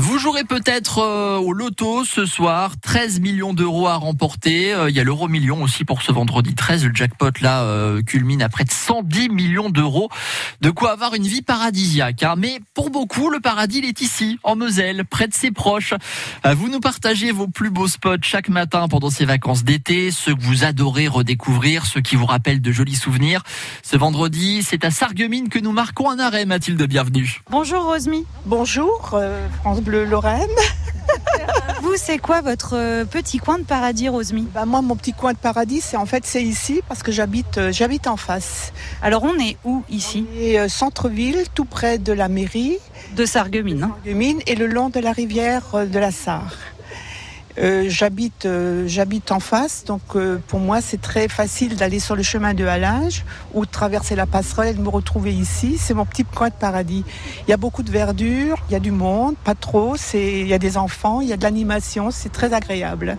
Vous jouerez peut-être euh, au loto ce soir, 13 millions d'euros à remporter. Euh, Il y a l'euro million aussi pour ce vendredi 13. Le jackpot là euh, culmine à près de 110 millions d'euros. De quoi avoir une vie paradisiaque. hein. Mais pour beaucoup, le paradis il est ici, en Moselle, près de ses proches. Euh, Vous nous partagez vos plus beaux spots chaque matin pendant ces vacances d'été, ceux que vous adorez redécouvrir, ceux qui vous rappellent de jolis souvenirs. Ce vendredi, c'est à Sarreguemines que nous marquons un arrêt, Mathilde, bienvenue. Bonjour Rosmy. Bonjour, euh, France Bleu Lorraine. Vous, c'est quoi votre euh, petit coin de paradis, Rosmy Bah, moi, mon petit coin de paradis, c'est en fait c'est ici parce que j'habite euh, j'habite en face. Alors, on est où ici? Euh, centre-ville, tout près de la mairie, De Sarreguemines. hein? Mine, et le long de la rivière euh, de la Sarre. Euh, j'habite euh, j'habite en face, donc euh, pour moi c'est très facile d'aller sur le chemin de halage ou de traverser la passerelle et de me retrouver ici. C'est mon petit coin de paradis. Il y a beaucoup de verdure, il y a du monde, pas trop. C'est il y a des enfants, il y a de l'animation, c'est très agréable.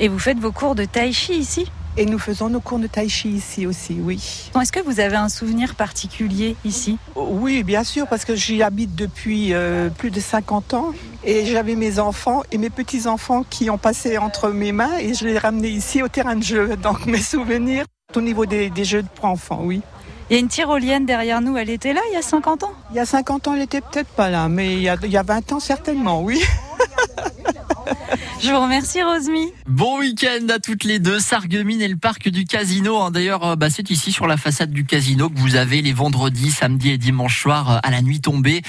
Et vous faites vos cours de tai chi ici? Et nous faisons nos cours de tai chi ici aussi, oui. Est-ce que vous avez un souvenir particulier ici? Oui, bien sûr, parce que j'y habite depuis euh, plus de 50 ans. Et j'avais mes enfants et mes petits-enfants qui ont passé entre mes mains et je les ai ramenés ici au terrain de jeu. Donc mes souvenirs au niveau des, des jeux pour enfants, oui. Il y a une tyrolienne derrière nous, elle était là il y a 50 ans? Il y a 50 ans, elle était peut-être pas là, mais il y, a, il y a 20 ans certainement, oui. Je vous remercie Rosmy. Bon week-end à toutes les deux, Sarreguemines et le parc du casino. hein. D'ailleurs, euh, bah, c'est ici sur la façade du casino que vous avez les vendredis, samedis et dimanche soir euh, à la nuit tombée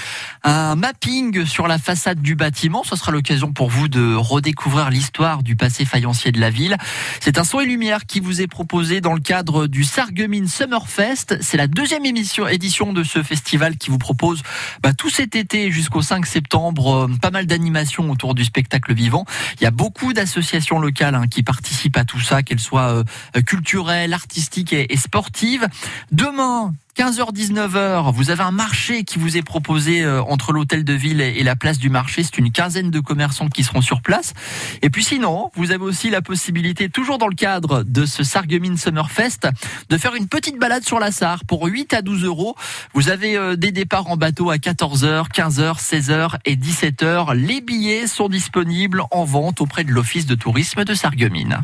un mapping sur la façade du bâtiment. Ce sera l'occasion pour vous de redécouvrir l'histoire du passé faïencier de la ville. C'est un son et lumière qui vous est proposé dans le cadre du Sarreguemines Summerfest. C'est la deuxième émission, édition de ce festival qui vous propose bah, tout cet été jusqu'au 5 septembre euh, pas mal d'animations autour du spectacle vivant. Il y a beaucoup d'associations locales hein, qui participent à tout ça, qu'elles soient euh, culturelles, artistiques et, et sportives. Demain, 15h-19h, vous avez un marché qui vous est proposé euh, entre l'hôtel de ville et la place du marché. C'est une quinzaine de commerçants qui seront sur place. Et puis sinon, vous avez aussi la possibilité, toujours dans le cadre de ce Sarreguemines Summerfest, de faire une petite balade sur la Sarre pour 8 à 12 euros. Vous avez euh, des départs en bateau à 14h, 15h, 16h et 17h. Les billets sont disponibles en vente auprès de l'Office de tourisme de Sarreguemines.